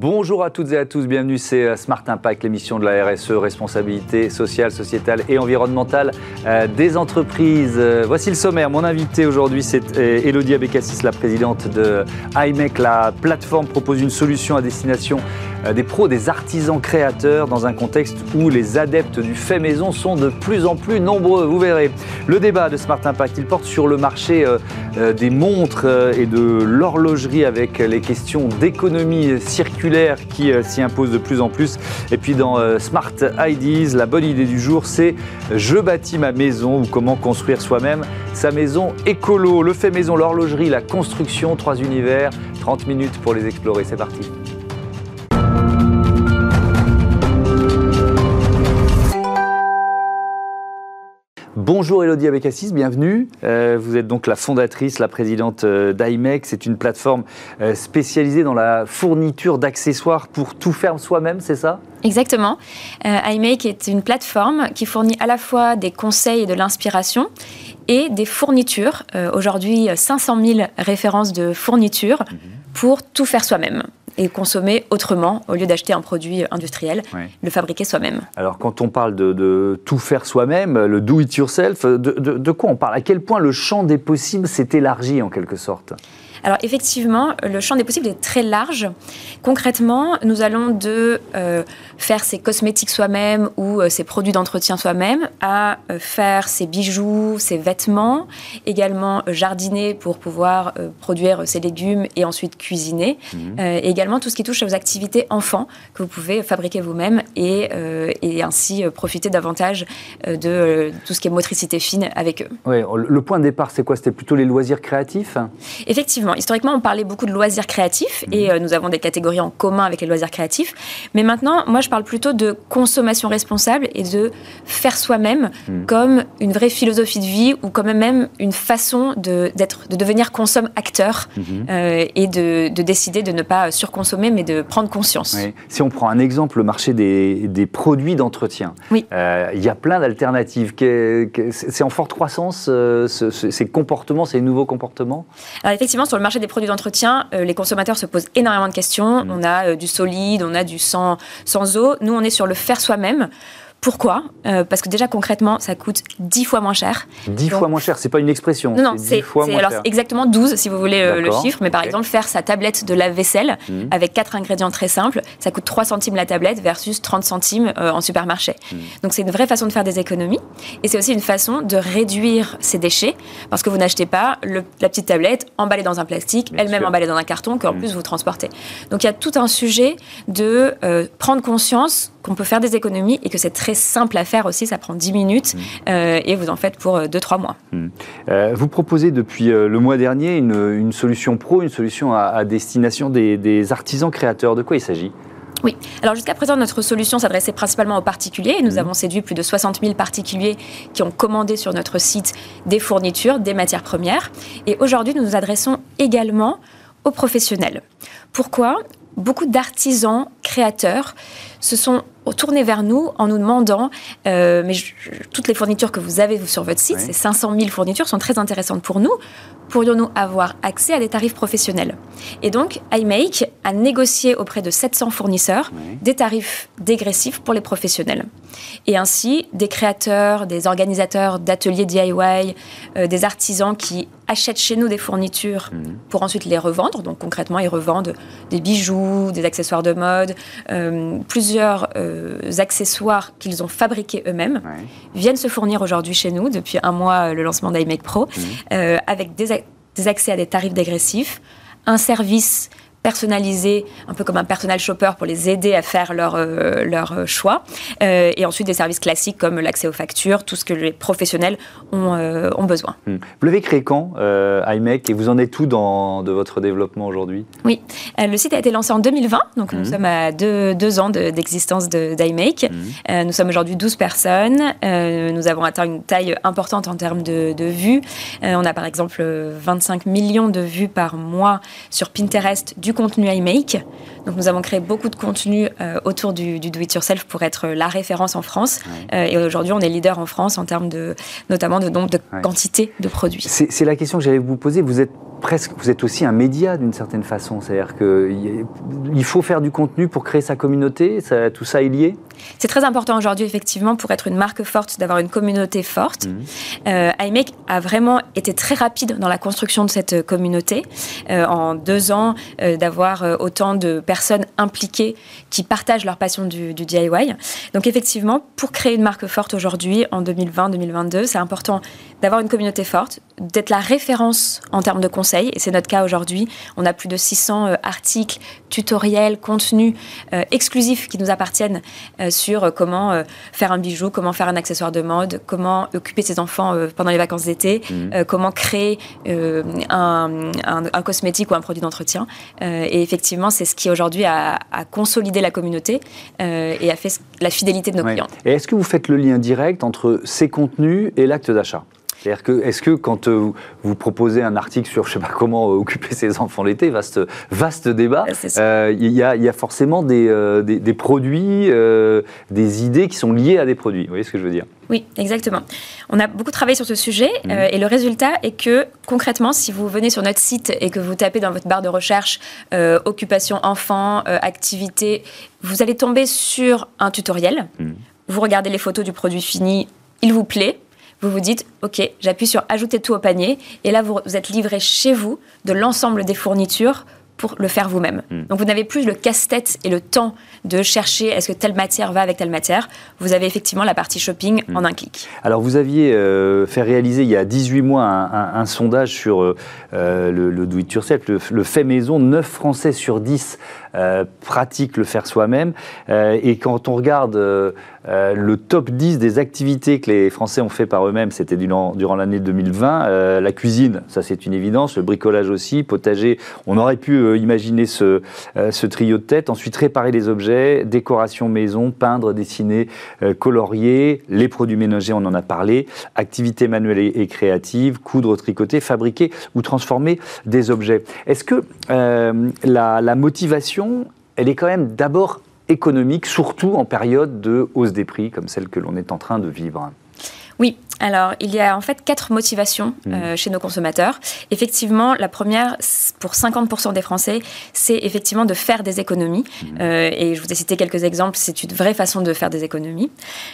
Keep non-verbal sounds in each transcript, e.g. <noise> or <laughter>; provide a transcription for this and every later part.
Bonjour à toutes et à tous, bienvenue, c'est euh, Smart Impact, l'émission de la RSE, responsabilité sociale, sociétale et environnementale euh, des entreprises. Euh, voici le sommaire, mon invité aujourd'hui c'est Elodie Abécassis, la présidente de IMEC. La plateforme propose une solution à destination des pros, des artisans créateurs dans un contexte où les adeptes du fait maison sont de plus en plus nombreux, vous verrez. Le débat de Smart Impact, il porte sur le marché des montres et de l'horlogerie avec les questions d'économie circulaire qui euh, s'y impose de plus en plus. Et puis dans euh, Smart Ideas, la bonne idée du jour, c'est je bâtis ma maison ou comment construire soi-même sa maison écolo. Le fait maison, l'horlogerie, la construction, trois univers, 30 minutes pour les explorer. C'est parti. Bonjour Elodie Abécassis, bienvenue. Euh, vous êtes donc la fondatrice, la présidente euh, d'IMEC. C'est une plateforme euh, spécialisée dans la fourniture d'accessoires pour tout faire soi-même, c'est ça? Exactement. iMake est une plateforme qui fournit à la fois des conseils et de l'inspiration et des fournitures. Aujourd'hui, 500 000 références de fournitures mhm. pour tout faire soi-même et consommer autrement au lieu d'acheter un produit industriel, le fabriquer soi-même. Alors quand on parle de, tout faire soi-même, le do it yourself, de, de, quoi on parle? À quel point le champ des possibles s'est élargi en quelque sorte? Alors effectivement, le champ des possibles est très large. Concrètement, nous allons de euh, faire ses cosmétiques soi-même ou ses euh, produits d'entretien soi-même à euh, faire ses bijoux, ses vêtements, également jardiner pour pouvoir produire ses légumes et ensuite cuisiner. Mhm. également tout ce qui touche aux activités enfants que vous pouvez fabriquer vous-même et, et, ainsi profiter davantage de tout ce qui est motricité fine avec eux. Oui, le point de départ, c'est quoi? C'était plutôt les loisirs créatifs? Effectivement Historiquement, on parlait beaucoup de loisirs créatifs et mhm. euh, nous avons des catégories en commun avec les loisirs créatifs. Mais maintenant, moi, je parle plutôt de consommation responsable et de faire soi-même mhm. comme une vraie philosophie de vie ou comme même une façon de, de devenir consomme-acteur mhm. euh, et de, décider de ne pas surconsommer mais de prendre conscience. Si on prend un exemple, le marché des, des produits d'entretien, oui. Euh, il y a plein d'alternatives. C'est en forte croissance, ces comportements, ces nouveaux comportements? Alors effectivement, sur le marché des produits d'entretien, euh, les consommateurs se posent énormément de questions. Mm. On a euh, du solide, on a du sans, sans eau. Nous, on est sur le faire soi-même. Pourquoi euh, Parce que déjà concrètement, ça coûte 10 fois moins cher. 10 fois moins cher, c'est pas une expression. Non, non, c'est exactement 12 si vous voulez euh, le chiffre. Mais par exemple, faire sa tablette de lave-vaisselle mmh. avec quatre ingrédients très simples, ça coûte 3 centimes la tablette versus 30 centimes euh, en supermarché. Mmh. Donc c'est une vraie façon de faire des économies. Et c'est aussi une façon de réduire ses déchets parce que vous n'achetez pas la petite tablette emballée dans un plastique, elle-même emballée dans un carton qu'en mmh. plus vous transportez. Donc il y a tout un sujet de prendre conscience qu'on peut faire des économies et que c'est très simple à faire aussi, ça prend 10 minutes mmh. euh, et vous en faites pour 2-3 euh, mois. Mmh. Euh, vous proposez depuis le mois dernier une, solution pro, une solution à, destination des, artisans créateurs. De quoi il s'agit? Oui. Alors jusqu'à présent, notre solution s'adressait principalement aux particuliers. nous mmh. avons séduit plus de 60 000 particuliers qui ont commandé sur notre site des fournitures, des matières premières. Et aujourd'hui, nous nous adressons également aux professionnels. Pourquoi? Beaucoup d'artisans créateurs se sont tournés vers nous en nous demandant, euh, mais toutes les fournitures que vous avez sur votre site, ces 500 000 fournitures sont très intéressantes pour nous. Pourrions-nous avoir accès à des tarifs professionnels? Et donc, iMake a négocié auprès de 700 fournisseurs des tarifs dégressifs pour les professionnels. Et ainsi, des créateurs, des organisateurs d'ateliers DIY, euh, des artisans qui achètent chez nous des fournitures mhm. pour ensuite les revendre. Donc concrètement, ils revendent des bijoux, des accessoires de mode, euh, plusieurs euh, accessoires qu'ils ont fabriqués eux-mêmes, viennent se fournir aujourd'hui chez nous depuis un mois le lancement d'iMake Pro, mhm. avec des, des accès à des tarifs dégressifs, un service personnalisé, un peu comme un personal shopper pour les aider à faire leur, euh, leur euh, choix. Euh, et ensuite des services classiques comme l'accès aux factures, tout ce que les professionnels ont, ont besoin. Hmm. Vous l'avez créé quand, iMec, et vous en êtes où dans de votre développement aujourd'hui? Oui, le site a été lancé en 2020, donc nous hmm. sommes à deux, deux ans d'existence d'iMake. Hmm. nous sommes aujourd'hui 12 personnes. nous avons atteint une taille importante en termes de, de vues. on a par exemple 25 millions de vues par mois sur Pinterest du contenu iMake. Donc nous avons créé beaucoup de contenu euh, autour du, do-it-yourself pour être la référence en France. Euh, et aujourd'hui, on est leader en France en termes de, notamment de nombre de quantité de produits. C'est la question que j'allais vous poser. Vous êtes presque, vous êtes aussi un média d'une certaine façon. C'est-à-dire qu'il faut faire du contenu pour créer sa communauté. tout ça est lié? C'est très important aujourd'hui, effectivement, pour être une marque forte, d'avoir une communauté forte. Mmh. Euh, iMake a vraiment été très rapide dans la construction de cette communauté. Euh, en deux ans, d'avoir autant de personnes impliquées qui partagent leur passion du, du DIY. Donc, effectivement, pour créer une marque forte aujourd'hui, en 2020-2022, c'est important d'avoir une communauté forte, d'être la référence en termes de conseils. Et c'est notre cas aujourd'hui. On a plus de 600 articles, tutoriels, contenus exclusifs qui nous appartiennent sur euh, comment euh, faire un bijou, comment faire un accessoire de mode, comment occuper ses enfants euh, pendant les vacances d'été, mhm. comment créer un, cosmétique ou un produit d'entretien. et effectivement, c'est ce qui aujourd'hui a, consolidé la communauté et a fait la fidélité de nos clients. Et est-ce que vous faites le lien direct entre ces contenus et l'acte d'achat? C'est-à-dire que, est-ce que quand euh, vous proposez un article sur, je sais pas comment euh, occuper ses enfants l'été, vaste, vaste débat, euh, il y, a forcément des, des, produits, des idées qui sont liées à des produits. Vous voyez ce que je veux dire? Oui, exactement. On a beaucoup travaillé sur ce sujet mmh. et le résultat est que concrètement, si vous venez sur notre site et que vous tapez dans votre barre de recherche occupation enfant, activité, vous allez tomber sur un tutoriel. Mmh. Vous regardez les photos du produit fini, il vous plaît, vous vous dites, OK, j'appuie sur ajouter tout au panier, et là, vous, êtes livré chez vous de l'ensemble des fournitures pour le faire vous-même. Hmm. Donc vous n'avez plus le casse-tête et le temps de chercher est-ce que telle matière va avec telle matière? Vous avez effectivement la partie shopping hmm. en un clic. Alors vous aviez euh, fait réaliser il y a 18 mois un, sondage sur euh, euh, le, do-it-yourself, le, le, fait maison. 9 Français sur 10 euh, pratique le faire soi-même. Euh, et quand on regarde euh, le top 10 des activités que les Français ont fait par eux-mêmes, c'était durant, l'année 2020, la cuisine, ça c'est une évidence, le bricolage aussi, potager, on aurait pu imaginer ce, trio de tête. Ensuite, réparer les objets, décoration maison, peindre, dessiner, colorier, les produits ménagers, on en a parlé, activités manuelles et, créatives, coudre, tricoter, fabriquer ou transformer des objets. Est-ce que la motivation elle est quand même d'abord économique, surtout en période de hausse des prix comme celle que l'on est en train de vivre. Oui, alors il y a en fait quatre motivations mmh. euh, chez nos consommateurs. Effectivement, la première, pour 50% des Français, c'est effectivement de faire des économies. Mmh. Euh, et je vous ai cité quelques exemples, c'est une vraie façon de faire des économies.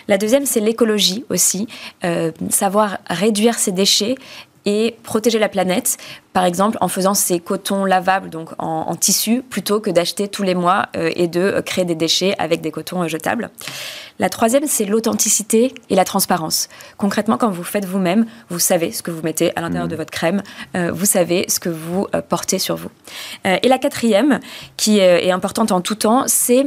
La deuxième, c'est l'écologie aussi, euh, savoir réduire ses déchets et protéger la planète, par exemple en faisant ces cotons lavables donc en, tissu plutôt que d'acheter tous les mois euh, et de euh, créer des déchets avec des cotons euh, jetables. La troisième, c'est l'authenticité et la transparence. Concrètement, quand vous faites vous-même, vous savez ce que vous mettez à l'intérieur mmh. de votre crème, vous savez ce que vous portez sur vous. et la quatrième, qui est importante en tout temps, c'est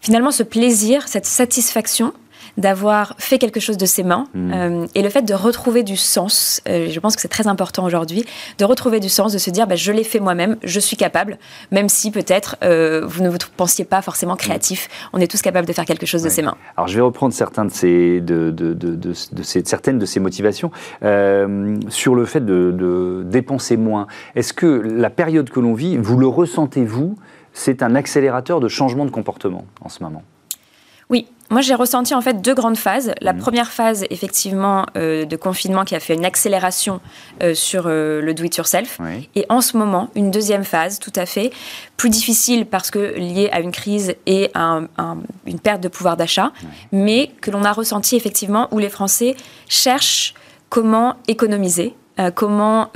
finalement ce plaisir, cette satisfaction d'avoir fait quelque chose de ses mains mmh. euh, et le fait de retrouver du sens. Euh, je pense que c'est très important aujourd'hui de retrouver du sens, de se dire bah, je l'ai fait moi-même, je suis capable, même si peut-être euh, vous ne vous pensiez pas forcément créatif. On est tous capables de faire quelque chose de ses mains. Alors je vais reprendre certains de ces, de, de, de, ces, certaines de ces motivations sur le fait de, dépenser moins. Est-ce que la période que l'on vit, vous le ressentez vous, c'est un accélérateur de changement de comportement en ce moment? Moi, j'ai ressenti en fait deux grandes phases. La mhm. première phase, effectivement, euh, de confinement qui a fait une accélération euh, sur euh, le do-it-yourself. Et en ce moment, une deuxième phase, tout à fait, plus difficile parce que liée à une crise et à une perte de pouvoir d'achat, mais que l'on a ressenti effectivement où les Français cherchent comment économiser, comment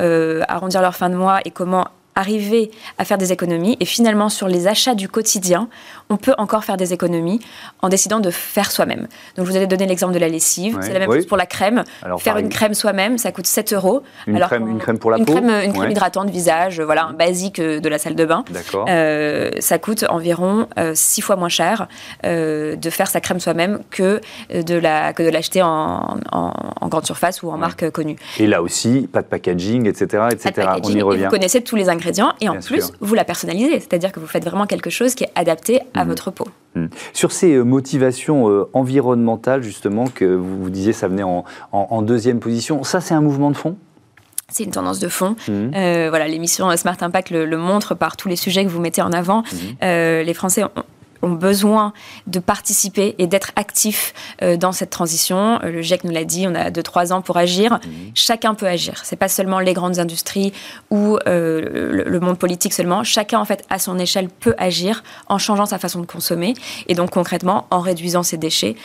arrondir leur fin de mois et comment arriver à faire des économies. Et finalement, sur les achats du quotidien, on peut encore faire des économies en décidant de faire soi-même. Donc, je vous avais donné l'exemple de la lessive. c'est la même chose pour la crème. faire une crème soi-même, ça coûte 7 euros. Une, alors crème, une crème pour la une peau crème, Une crème hydratante visage, voilà, un basique de la salle de bain. Euh, ça coûte environ 6 euh, fois moins cher euh, de faire sa crème soi-même que de la que de l'acheter en, en, grande surface ou en marque connue. Et là aussi, pas de packaging, etc. etc. on y revient. vous connaissez tous les ingrédients et en plus, vous la personnalisez, c'est-à-dire que vous faites vraiment quelque chose qui est adapté à mmh. votre peau. Mmh. Sur ces euh, motivations euh, environnementales, justement, que vous, vous disiez, ça venait en, deuxième position, ça c'est un mouvement de fond? C'est une tendance de fond. Mmh. Euh, voilà, l'émission Smart Impact le, montre par tous les sujets que vous mettez en avant. les Français ont ont besoin de participer et d'être actifs euh, dans cette transition. Euh, le GIEC nous l'a dit, on a 2-3 ans pour agir. Mmh. Chacun peut agir. C'est pas seulement les grandes industries ou euh, le, monde politique seulement. Chacun, en fait, à son échelle, peut agir en changeant sa façon de consommer et donc concrètement en réduisant ses déchets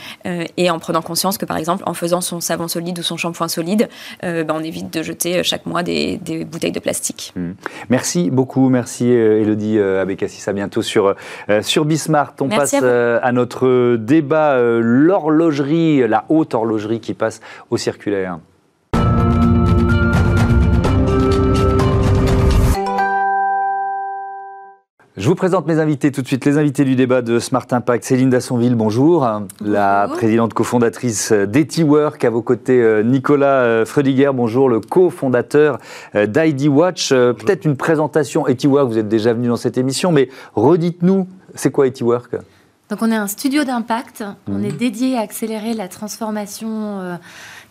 et en prenant conscience que, par exemple, en faisant son savon solide ou son shampoing solide, ben, on évite de jeter chaque mois des, bouteilles de plastique. Mmh. Merci beaucoup. Merci, Elodie Abécassis. À bientôt sur, sur Bismarck. On passe à, euh, à, notre débat, euh, l'horlogerie, la haute horlogerie qui passe au circulaire. Je vous présente mes invités tout de suite, les invités du débat de Smart Impact. Céline Dassonville, bonjour. La présidente cofondatrice d'EtiWork. À vos côtés, euh, Nicolas Frediger, bonjour, le cofondateur d'ID Watch. Peut-être une présentation. EtiWork, vous êtes déjà venu dans cette émission, mais redites-nous c'est quoi EtiWork donc on est un studio d'impact, on est mhm. dédié à accélérer la transformation euh,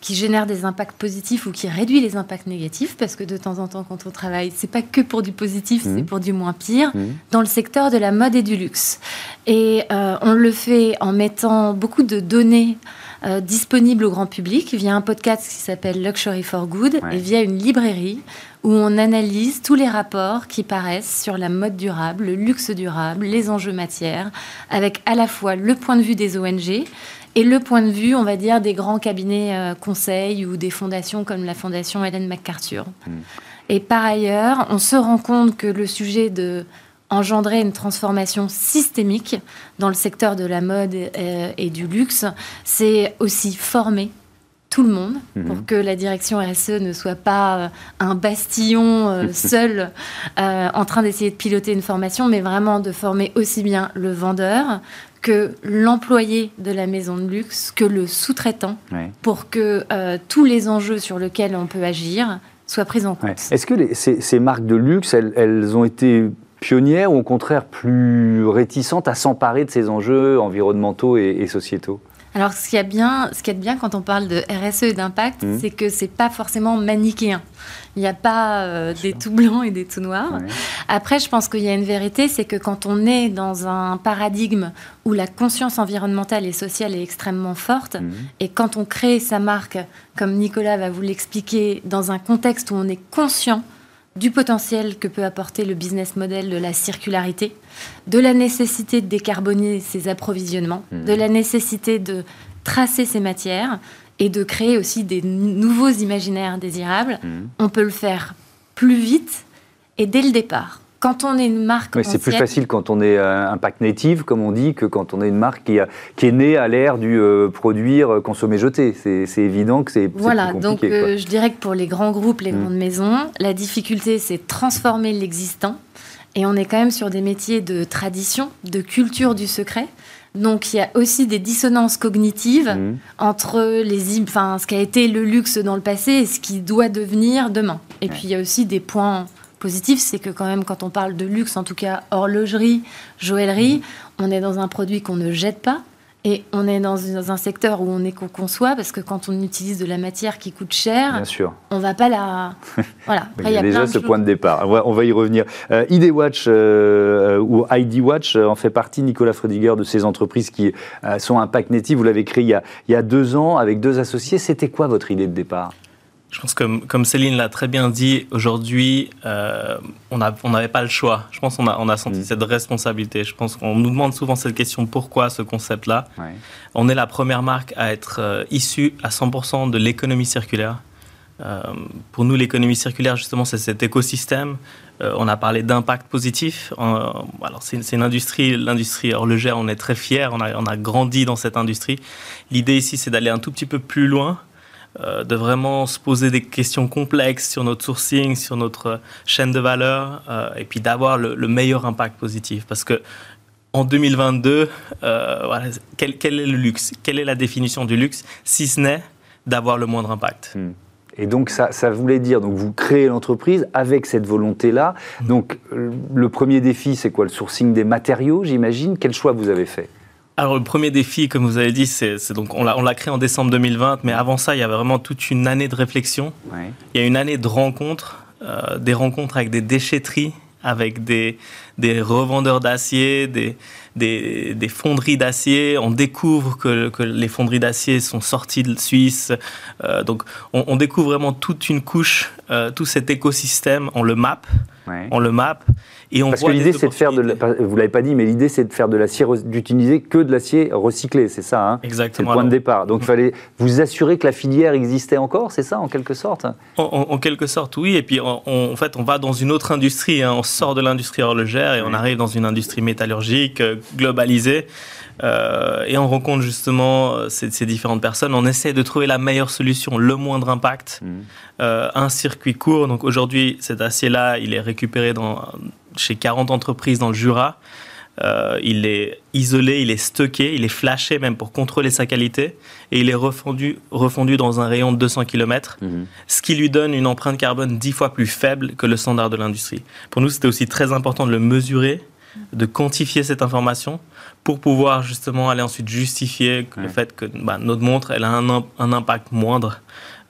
qui génère des impacts positifs ou qui réduit les impacts négatifs, parce que de temps en temps quand on travaille, c'est pas que pour du positif, c'est mhm. pour du moins pire, mhm. dans le secteur de la mode et du luxe. Et euh, on le fait en mettant beaucoup de données euh, disponibles au grand public via un podcast qui s'appelle Luxury for Good et via une librairie où on analyse tous les rapports qui paraissent sur la mode durable, le luxe durable, les enjeux matières, avec à la fois le point de vue des ONG et le point de vue, on va dire, des grands cabinets euh, conseils ou des fondations comme la fondation Helen MacArthur. Hmm. Et par ailleurs, on se rend compte que le sujet de engendrer une transformation systémique dans le secteur de la mode euh, et du luxe, c'est aussi former tout le monde pour mhm. que la direction RSE ne soit pas euh, un bastillon euh, <laughs> seul euh, en train d'essayer de piloter une formation, mais vraiment de former aussi bien le vendeur que l'employé de la maison de luxe, que le sous-traitant, pour que tous les enjeux sur lesquels on peut agir soient pris en compte. Est-ce que ces, marques de luxe, elles, ont été pionnières ou au contraire plus réticentes à s'emparer de ces enjeux environnementaux et sociétaux? Alors, ce qui est bien, ce qui est bien quand on parle de RSE et d'impact, mmh. c'est que c'est pas forcément manichéen. Il n'y a pas euh, des tout blancs et des tout noirs. Après, je pense qu'il y a une vérité, c'est que quand on est dans un paradigme où la conscience environnementale et sociale est extrêmement forte, mmh. et quand on crée sa marque, comme Nicolas va vous l'expliquer, dans un contexte où on est conscient du potentiel que peut apporter le business model de la circularité, de la nécessité de décarboner ses approvisionnements, mmh. de la nécessité de tracer ses matières et de créer aussi des nouveaux imaginaires désirables. Mmh. On peut le faire plus vite et dès le départ quand on est une marque. c'est plus facile quand on est un euh, pack native, comme on dit, que quand on est une marque qui, qui est née à l'ère du euh, produire, euh, consommer, jeter. C'est évident que c'est. Voilà, donc je dirais que pour les grands groupes, les mm. grandes maisons, la difficulté, c'est transformer l'existant. Et on est quand même sur des métiers de tradition, de culture du secret. Donc il y a aussi des dissonances cognitives mm. entre les, enfin, ce qui a été le luxe dans le passé et ce qui doit devenir demain. Et puis il y a aussi des points positif, c'est que quand même, quand on parle de luxe, en tout cas horlogerie, joaillerie, on est dans un produit qu'on ne jette pas. Et on est dans, un secteur où on est qu'on conçoit, parce que quand on utilise de la matière qui coûte cher, Bien sûr. on va pas la. <laughs> Voilà. il y a, déjà ce point de départ. On va, y revenir. Euh, ID Watch euh, ou ID Watch euh, en fait partie, Nicolas Frediger, de ces entreprises qui sont Impact Native. Vous l'avez créé il y, a, il y a deux ans avec deux associés. C'était quoi votre idée de départ? Je pense que, comme Céline l'a très bien dit, aujourd'hui, euh, on n'avait pas le choix. Je pense qu'on a, on a senti mm. cette responsabilité. Je pense qu'on nous demande souvent cette question pourquoi ce concept-là? On est la première marque à être euh, issue à 100% de l'économie circulaire. Euh, pour nous, l'économie circulaire, justement, c'est cet écosystème. on a parlé d'impact positif. alors, c'est une industrie, l'industrie horlogère, on est très fiers, on a, on a grandi dans cette industrie. L'idée ici, c'est d'aller un tout petit peu plus loin de vraiment se poser des questions complexes sur notre sourcing, sur notre chaîne de valeur, euh, et puis d'avoir le, meilleur impact positif. Parce que en 2022, euh, quel, est le luxe? Quelle est la définition du luxe, si ce n'est d'avoir le moindre impact? Hmm. Et donc ça, ça, voulait dire, donc vous créez l'entreprise avec cette volonté-là. Hmm. Donc le premier défi, c'est quoi? Le sourcing des matériaux, j'imagine. Quel choix vous avez fait? Alors le premier défi, comme vous avez dit, c'est donc on l'a créé en décembre 2020, mais avant ça, il y avait vraiment toute une année de réflexion. Il y a une année de rencontres, euh, des rencontres avec des déchetteries, avec des, des revendeurs d'acier, des, des, fonderies d'acier. On découvre que, que, les fonderies d'acier sont sorties de Suisse. donc, on, découvre vraiment toute une couche, tout cet écosystème. On le map. On le map et on Parce que l'idée, c'est de faire de, vous l'avez pas dit, mais l'idée, c'est de faire de l'acier, d'utiliser que de l'acier recyclé, c'est ça. Hein? Exactement. C'est le point de départ. Donc, il fallait vous assurer que la filière existait encore, c'est ça, en quelque sorte? En, quelque sorte, oui. Et puis, en fait, on va dans une autre industrie. Hein. On sort de l'industrie horlogère et on arrive dans une industrie métallurgique euh, globalisée. Euh, et on rencontre justement euh, ces, différentes personnes. On essaie de trouver la meilleure solution, le moindre impact, mmh. un circuit court. Donc aujourd'hui, cet acier-là, il est récupéré dans, chez 40 entreprises dans le Jura. Euh, il est isolé, il est stocké, il est flashé même pour contrôler sa qualité et il est refondu, refondu dans un rayon de 200 km, mhm. ce qui lui donne une empreinte carbone 10 fois plus faible que le standard de l'industrie. Pour nous, c'était aussi très important de le mesurer, de quantifier cette information pour pouvoir justement aller ensuite justifier le fait que bah, notre montre elle a un, un impact moindre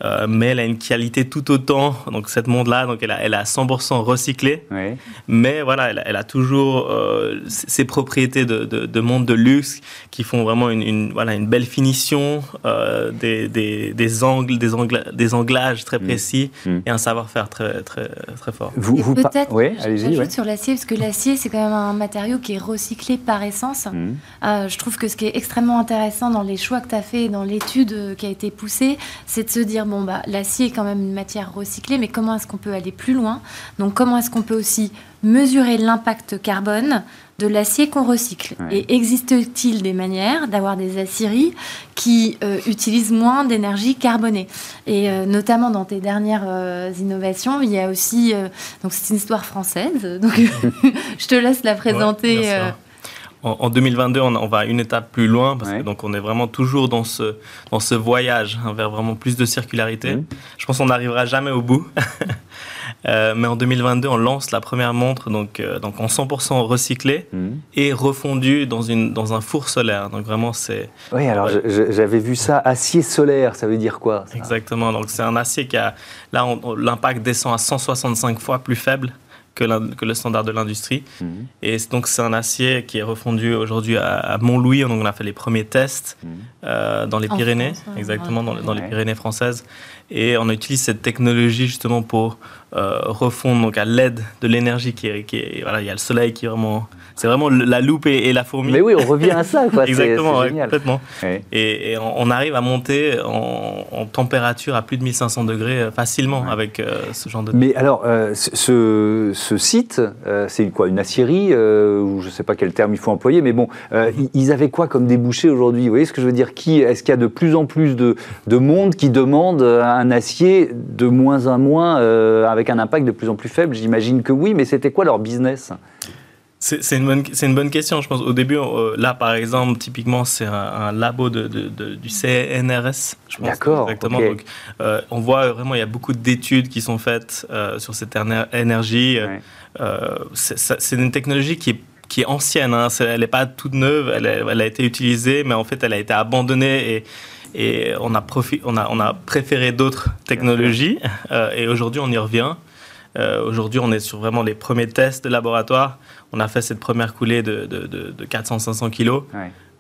euh, mais elle a une qualité tout autant. Donc cette montre-là, donc elle a, elle a 100% recyclé. Mais voilà, elle, a toujours euh, ses propriétés de, de, de, montre de luxe qui font vraiment une, voilà, une belle finition, euh, des, des, des, angles, des, des anglages très mm. précis mm. et un savoir-faire très, très, très fort. Vous, vous peut-être, oui, allez-y. sur l'acier, parce que l'acier, c'est quand même un matériau qui est recyclé par essence. Mm. je trouve que ce qui est extrêmement intéressant dans les choix que tu as fait, dans l'étude qui a été poussée, c'est de se dire bon, bah, l'acier est quand même une matière recyclée, mais comment est-ce qu'on peut aller plus loin? Donc, comment est-ce qu'on peut aussi mesurer l'impact carbone de l'acier qu'on recycle? Et existe-t-il des manières d'avoir des aciéries qui euh, utilisent moins d'énergie carbonée? Et euh, notamment dans tes dernières euh, innovations, il y a aussi. donc, c'est une histoire française, donc <laughs> je te laisse la présenter en, 2022, on, va une étape plus loin parce que donc on est vraiment toujours dans ce dans ce voyage hein, vers vraiment plus de circularité. Je pense qu'on n'arrivera jamais au bout. <laughs> Euh, mais en 2022, on lance la première montre donc, euh, donc en 100% recyclé et refondue dans, une, dans un four solaire. Donc vraiment, c'est... Oui, alors j'avais vu ça, acier solaire, ça veut dire quoi Exactement, donc c'est un acier qui a... Là, l'impact descend à 165 fois plus faible que, que le standard de l'industrie. Mhm. Et donc, c'est un acier qui est refondu aujourd'hui à, Montlouis. Donc, on a fait les premiers tests mhm. euh, dans les Pyrénées, exactement, dans, dans, les Pyrénées françaises. Et on utilise cette technologie justement pour euh, refondre donc à l'aide de l'énergie qui est, qui est, voilà, il y a le soleil qui est vraiment c'est vraiment la loupe et, la fourmi. Mais oui, on revient à ça, quoi. <laughs> Exactement, complètement. Et, on, arrive à monter en, température à plus de 1500 degrés euh, facilement avec euh, ce genre de. Mais alors, euh, ce, ce, site, c'est quoi Une acierie ou je ne sais pas quel terme il faut employer, mais bon, ils avaient quoi comme débouché aujourd'hui? Vous voyez ce que je veux dire? Qui Est-ce qu'il y a de plus en plus de, de monde qui demande un acier de moins en moins avec un impact de plus en plus faible? J'imagine que oui, mais c'était quoi leur business? C'est une, bonne, une bonne question, je pense. Au début, euh, là, par exemple, typiquement, c'est un, labo de, du CNRS, D'accord. Exactement. Donc, euh, on voit vraiment, il y a beaucoup d'études qui sont faites euh, sur cette énergie. c'est une technologie qui est, qui est ancienne. Hein. elle n'est pas toute neuve. Elle, elle, a été utilisée, mais en fait, elle a été abandonnée et et on a, on a, on a préféré d'autres technologies et aujourd'hui on y revient. Aujourd'hui on est sur vraiment les premiers tests de laboratoire on a fait cette première coulée de, de, 400-500 kilos.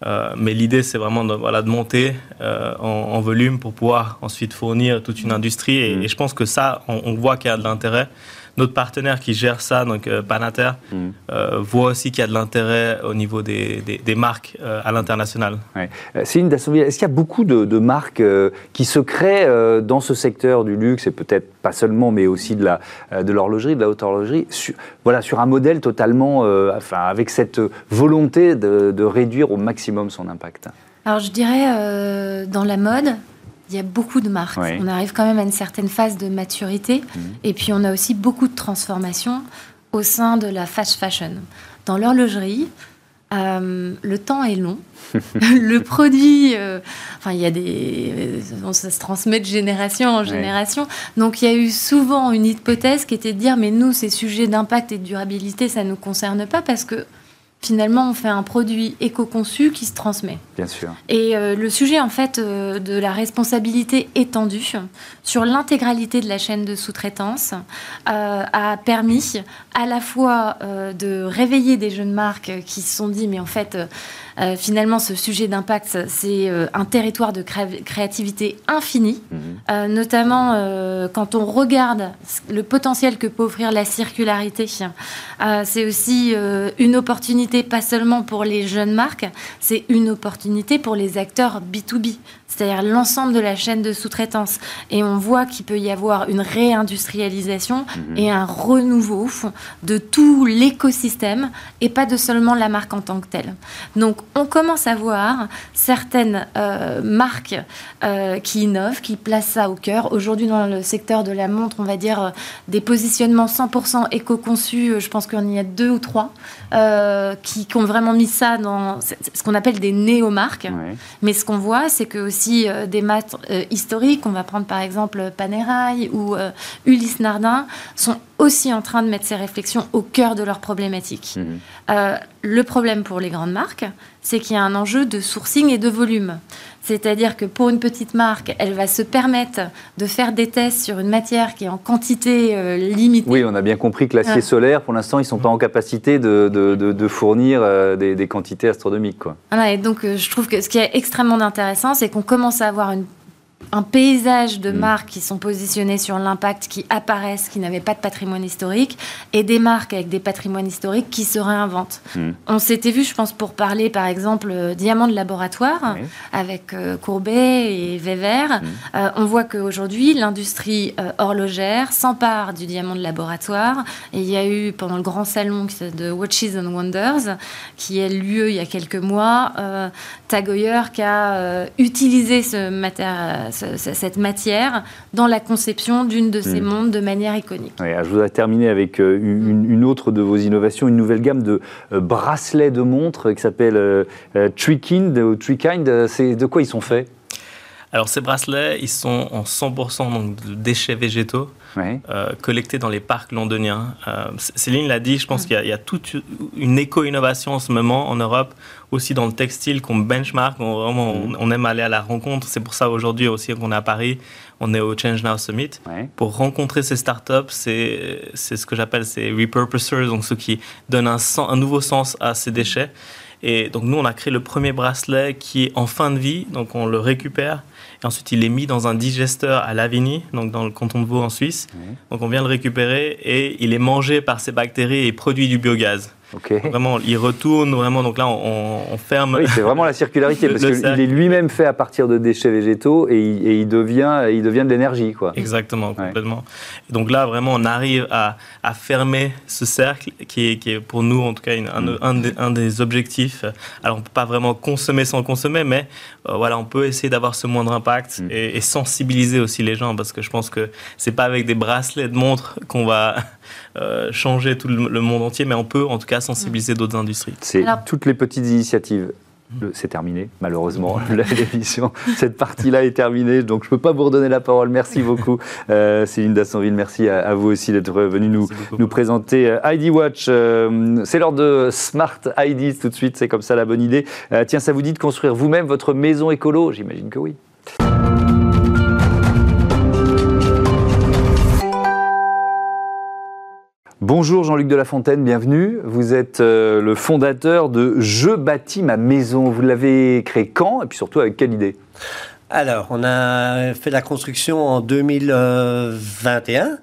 Euh, mais l'idée, c'est vraiment de, voilà, de monter euh, en, volume pour pouvoir ensuite fournir toute une industrie. Et, mm. je pense que ça, on voit qu'il y a de l'intérêt notre partenaire qui gère ça, donc euh, Panater, mm. euh, voit aussi qu'il y a de l'intérêt au niveau des, des, marques euh, à l'international. Ouais. Céline est-ce qu'il y a beaucoup de, marques qui se créent dans ce secteur du luxe, et peut-être pas seulement, mais aussi de, la, de l'horlogerie, de la haute horlogerie, sur, voilà, sur un modèle totalement, enfin, avec cette volonté de, de, réduire au maximum son impact? Alors je dirais dans la mode, il y a beaucoup de marques. On arrive quand même à une certaine phase de maturité. Mhm. Et puis, on a aussi beaucoup de transformations au sein de la fast fashion. Dans l'horlogerie, euh, le temps est long. <laughs> le produit, euh, enfin, il y a des. Euh, ça se transmet de génération en génération. Donc, il y a eu souvent une hypothèse qui était de dire mais nous, ces sujets d'impact et de durabilité, ça ne nous concerne pas parce que finalement, on fait un produit éco-conçu qui se transmet. Bien sûr. Et euh, le sujet, en fait, euh, de la responsabilité étendue sur l'intégralité de la chaîne de sous-traitance euh, a permis à la fois de réveiller des jeunes marques qui se sont dit, mais en fait, euh, finalement, ce sujet d'impact, c'est euh, un territoire de créativité infini, mhm. euh, notamment quand on regarde le potentiel que peut offrir la circularité. c'est aussi une opportunité, pas seulement pour les jeunes marques, c'est une opportunité pour les acteurs B2B c'est-à-dire l'ensemble de la chaîne de sous-traitance. Et on voit qu'il peut y avoir une réindustrialisation mhm. et un renouveau de tout l'écosystème et pas de seulement la marque en tant que telle. Donc on commence à voir certaines euh, marques euh, qui innovent, qui placent ça au cœur. Aujourd'hui dans le secteur de la montre, on va dire euh, des positionnements 100% éco-conçus, je pense qu'il y a deux ou trois qui, ont vraiment mis ça dans ce qu'on appelle des néo-marques. Mais ce qu'on voit, c'est que aussi euh, des maths euh, historiques, on va prendre par exemple Panerai ou euh, Ulysse Nardin, sont aussi en train de mettre ces réflexions au cœur de leurs problématiques. Mhm. le problème pour les grandes marques, c'est qu'il y a un enjeu de sourcing et de volume. C'est-à-dire que pour une petite marque, elle va se permettre de faire des tests sur une matière qui est en quantité euh, limitée. Oui, on a bien compris que l'acier solaire, pour l'instant, ils ne sont pas en capacité de, de, fournir euh, des, quantités astronomiques. Quoi. et donc, euh, je trouve que ce qui est extrêmement intéressant, c'est qu'on commence à avoir une un paysage de mm. marques qui sont positionnées sur l'impact, qui apparaissent, qui n'avaient pas de patrimoine historique, et des marques avec des patrimoines historiques qui se réinventent. Mm. On s'était vu, je pense, pour parler, par exemple, euh, Diamant de laboratoire, avec euh, Courbet et Weber. Mm. Euh, on voit qu'aujourd'hui, l'industrie horlogère s'empare du diamant de laboratoire. Et il y a eu, pendant le grand salon de Watches and Wonders, qui a lieu il y a quelques mois, Tag qui a utilisé ce matériel cette matière dans la conception d'une de ces hmm. montres de manière iconique. je voudrais terminer avec euh, une, autre de vos innovations, une nouvelle gamme de euh, bracelets de montres qui s'appelle euh, ou Trikind. C'est de quoi ils sont faits? Alors ces bracelets, ils sont en 100% donc, de déchets végétaux collectés dans les parcs londoniens. Céline l'a dit, je pense qu'il y, a toute une éco-innovation en ce moment en Europe aussi dans le textile qu'on benchmark, on, vraiment, mm. on, aime aller à la rencontre. C'est pour ça aujourd'hui aussi qu'on est à Paris, on est au Change Now Summit. Pour rencontrer ces startups, c'est ce que j'appelle ces repurposers, donc ceux qui donnent un, un nouveau sens à ces déchets. Et donc nous, on a créé le premier bracelet qui est en fin de vie, donc on le récupère. Ensuite, il est mis dans un digesteur à Lavigny, donc dans le canton de Vaud en Suisse. Donc on vient le récupérer et il est mangé par ces bactéries et produit du biogaz. Vraiment, il retourne vraiment. Donc là, on, ferme. Oui, c'est vraiment la circularité <laughs> parce qu'il est lui-même fait à partir de déchets végétaux et il, devient, il devient de l'énergie, quoi. Exactement, complètement. donc là, vraiment, on arrive à, fermer ce cercle qui est, qui est, pour nous, en tout cas, mm. un, des, objectifs. Alors, on peut pas vraiment consommer sans consommer, mais euh, voilà, on peut essayer d'avoir ce moindre impact mm. et, sensibiliser aussi les gens parce que je pense que c'est pas avec des bracelets de montre qu'on va euh, changer tout le, monde entier, mais on peut en tout cas sensibiliser mm. d'autres industries. C'est toutes les petites initiatives c'est terminé, malheureusement, <laughs> l'émission. Cette partie-là est terminée, donc je ne peux pas vous redonner la parole. Merci <laughs> beaucoup, euh, Céline Dassonville. Merci à, vous aussi d'être venu nous, nous présenter euh, ID Watch. c'est l'heure de Smart ID tout de suite, c'est comme ça la bonne idée. tiens, ça vous dit de construire vous-même votre maison écolo? J'imagine que oui. Bonjour Jean-Luc Delafontaine, bienvenue. Vous êtes euh, le fondateur de Je bâtis ma maison. Vous l'avez créé quand et puis surtout avec quelle idée? Alors, on a fait la construction en 2021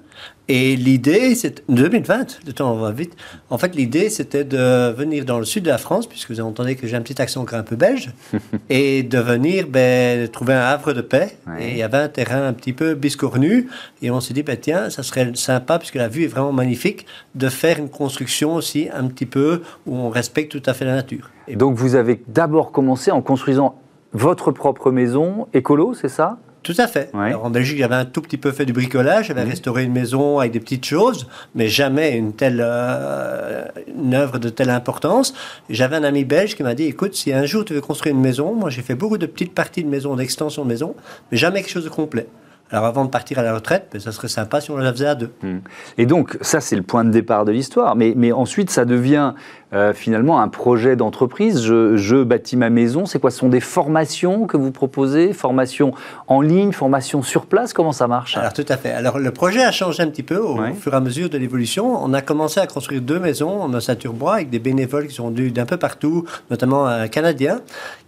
et l'idée, c'est 2020, le temps va vite. En fait, l'idée, c'était de venir dans le sud de la France, puisque vous entendez que j'ai un petit accent un peu belge, <laughs> et de venir ben, trouver un havre de paix. Et il y avait un terrain un petit peu biscornu, et on s'est dit, ben, tiens, ça serait sympa, puisque la vue est vraiment magnifique, de faire une construction aussi un petit peu où on respecte tout à fait la nature. Et donc, vous avez d'abord commencé en construisant votre propre maison écolo, c'est ça? Tout à fait. en Belgique, j'avais un tout petit peu fait du bricolage, j'avais restauré une maison avec des petites choses, mais jamais une telle euh, une œuvre de telle importance. J'avais un ami belge qui m'a dit "Écoute, si un jour tu veux construire une maison, moi j'ai fait beaucoup de petites parties de maison, d'extension de maison, mais jamais quelque chose de complet." Alors avant de partir à la retraite, ben, ça serait sympa si on la faisait à deux. Hmm. Et donc, ça, c'est le point de départ de l'histoire. Mais, mais ensuite, ça devient euh, finalement un projet d'entreprise. Je, bâtis ma maison. C'est quoi? Ce sont des formations que vous proposez? Formations en ligne, formations sur place? Comment ça marche? Alors tout à fait. Alors le projet a changé un petit peu au, fur et à mesure de l'évolution. On a commencé à construire deux maisons en ossature bois avec des bénévoles qui sont venus d'un peu partout, notamment un Canadien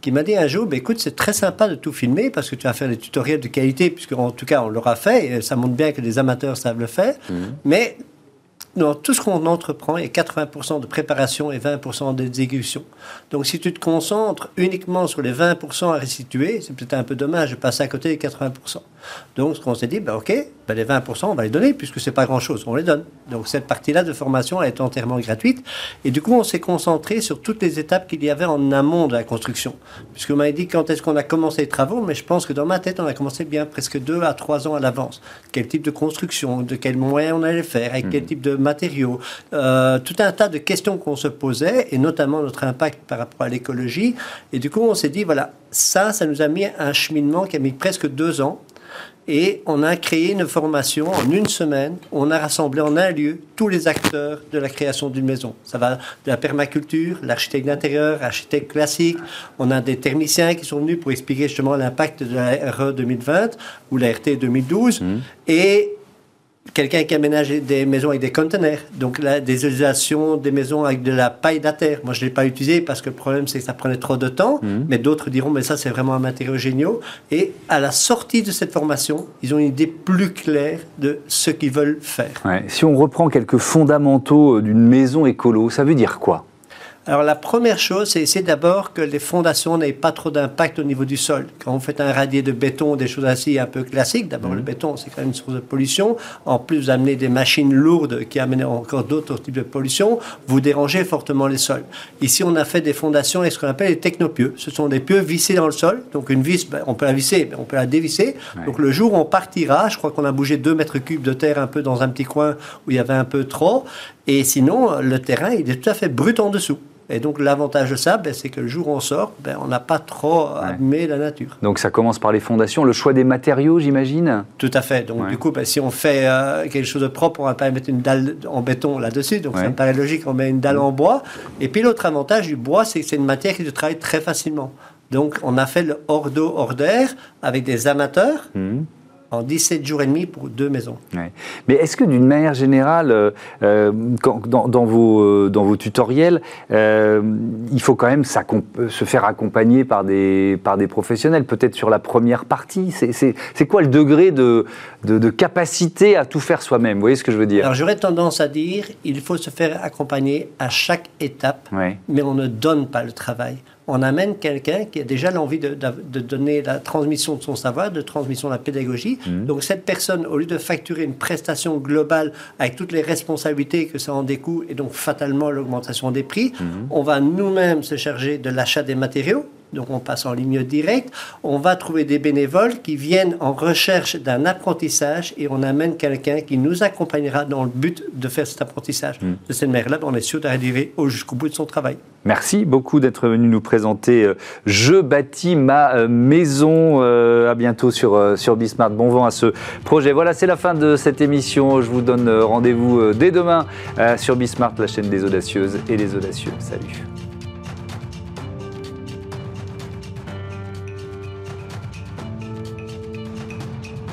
qui m'a dit un jour, bah, écoute, c'est très sympa de tout filmer parce que tu vas faire des tutoriels de qualité, puisque en tout cas on l'aura fait, et ça montre bien que les amateurs savent le faire. Mmh. Mais dans tout ce qu'on entreprend, il y a 80% de préparation et 20% d'exécution. Donc si tu te concentres uniquement sur les 20% à restituer, c'est peut-être un peu dommage de passer à côté des 80%. Donc ce qu'on s'est dit, ben, ok, ben, les 20%, on va les donner, puisque c'est pas grand-chose, on les donne. Donc cette partie-là de formation elle est entièrement gratuite. Et du coup, on s'est concentré sur toutes les étapes qu'il y avait en amont de la construction. Puisque vous m'avez dit quand est-ce qu'on a commencé les travaux, mais je pense que dans ma tête, on a commencé bien presque deux à trois ans à l'avance. Quel type de construction, de quels moyens on allait faire, avec quel mmh. type de matériaux, euh, tout un tas de questions qu'on se posait, et notamment notre impact par rapport à l'écologie. Et du coup, on s'est dit, voilà, ça, ça nous a mis un cheminement qui a mis presque deux ans et on a créé une formation en une semaine. On a rassemblé en un lieu tous les acteurs de la création d'une maison. Ça va de la permaculture, l'architecte d'intérieur, l'architecte classique. On a des thermiciens qui sont venus pour expliquer justement l'impact de la RE 2020 ou la RT 2012. Mmh. Et quelqu'un qui aménage des maisons avec des conteneurs, donc la, des utilisations des maisons avec de la paille d'atterre. Moi, je ne l'ai pas utilisé parce que le problème, c'est que ça prenait trop de temps, mhm. mais d'autres diront, mais ça, c'est vraiment un matériau génial. Et à la sortie de cette formation, ils ont une idée plus claire de ce qu'ils veulent faire. Si on reprend quelques fondamentaux euh, d'une maison écolo, ça veut dire quoi? Alors la première chose, c'est essayer d'abord que les fondations n'aient pas trop d'impact au niveau du sol. Quand vous faites un radier de béton, des choses ainsi un peu classiques, d'abord le mhm. béton, c'est quand même une source de pollution. En plus, vous amenez des machines lourdes qui amènent encore d'autres types de pollution, vous dérangez fortement les sols. Ici, on a fait des fondations avec ce qu'on appelle les technopieux. Ce sont des pieux vissés dans le sol. Donc une vis, ben, on peut la visser, mais on peut la dévisser. Donc le jour où on partira, je crois qu'on a bougé 2 mètres cubes de terre un peu dans un petit coin où il y avait un peu trop. Et sinon, le terrain, il est tout à fait brut en dessous. Et donc l'avantage de ça, ben, c'est que le jour où on sort, ben, on n'a pas trop abîmé la nature. Donc ça commence par les fondations, le choix des matériaux, j'imagine? Tout à fait. Donc du coup, ben, si on fait euh, quelque chose de propre, on va pas mettre une dalle en béton là-dessus. Donc ça me paraît logique, on met une dalle en bois. Et puis l'autre avantage du bois, c'est que c'est une matière qui se travaille très facilement. Donc on a fait le hors d'eau, hors d'air avec des amateurs. Mmh en 17 jours et demi pour deux maisons. Mais est-ce que d'une manière générale, euh, euh, dans, vos, euh, dans vos tutoriels, il faut quand même se faire accompagner par des, par des professionnels, peut-être sur la première partie? C'est quoi le degré de, de, capacité à tout faire soi-même Vous voyez ce que je veux dire Alors j'aurais tendance à dire, il faut se faire accompagner à chaque étape, mais on ne donne pas le travail on amène quelqu'un qui a déjà l'envie de, donner la transmission de son savoir, de transmission de la pédagogie. Mmh. Donc cette personne, au lieu de facturer une prestation globale avec toutes les responsabilités que ça en découle et donc fatalement l'augmentation des prix, mmh. on va nous-mêmes se charger de l'achat des matériaux donc on passe en ligne directe, on va trouver des bénévoles qui viennent en recherche d'un apprentissage et on amène quelqu'un qui nous accompagnera dans le but de faire cet apprentissage. Hmm. De cette manière-là, on est sûr d'arriver jusqu'au bout de son travail. Merci beaucoup d'être venu nous présenter euh, Je bâtis ma euh, maison. Euh, à bientôt sur, sur Bismart. Bon vent à ce projet. Voilà, c'est la fin de cette émission. Je vous donne rendez-vous dès demain sur Bismart, la chaîne des audacieuses et des audacieux. Salut.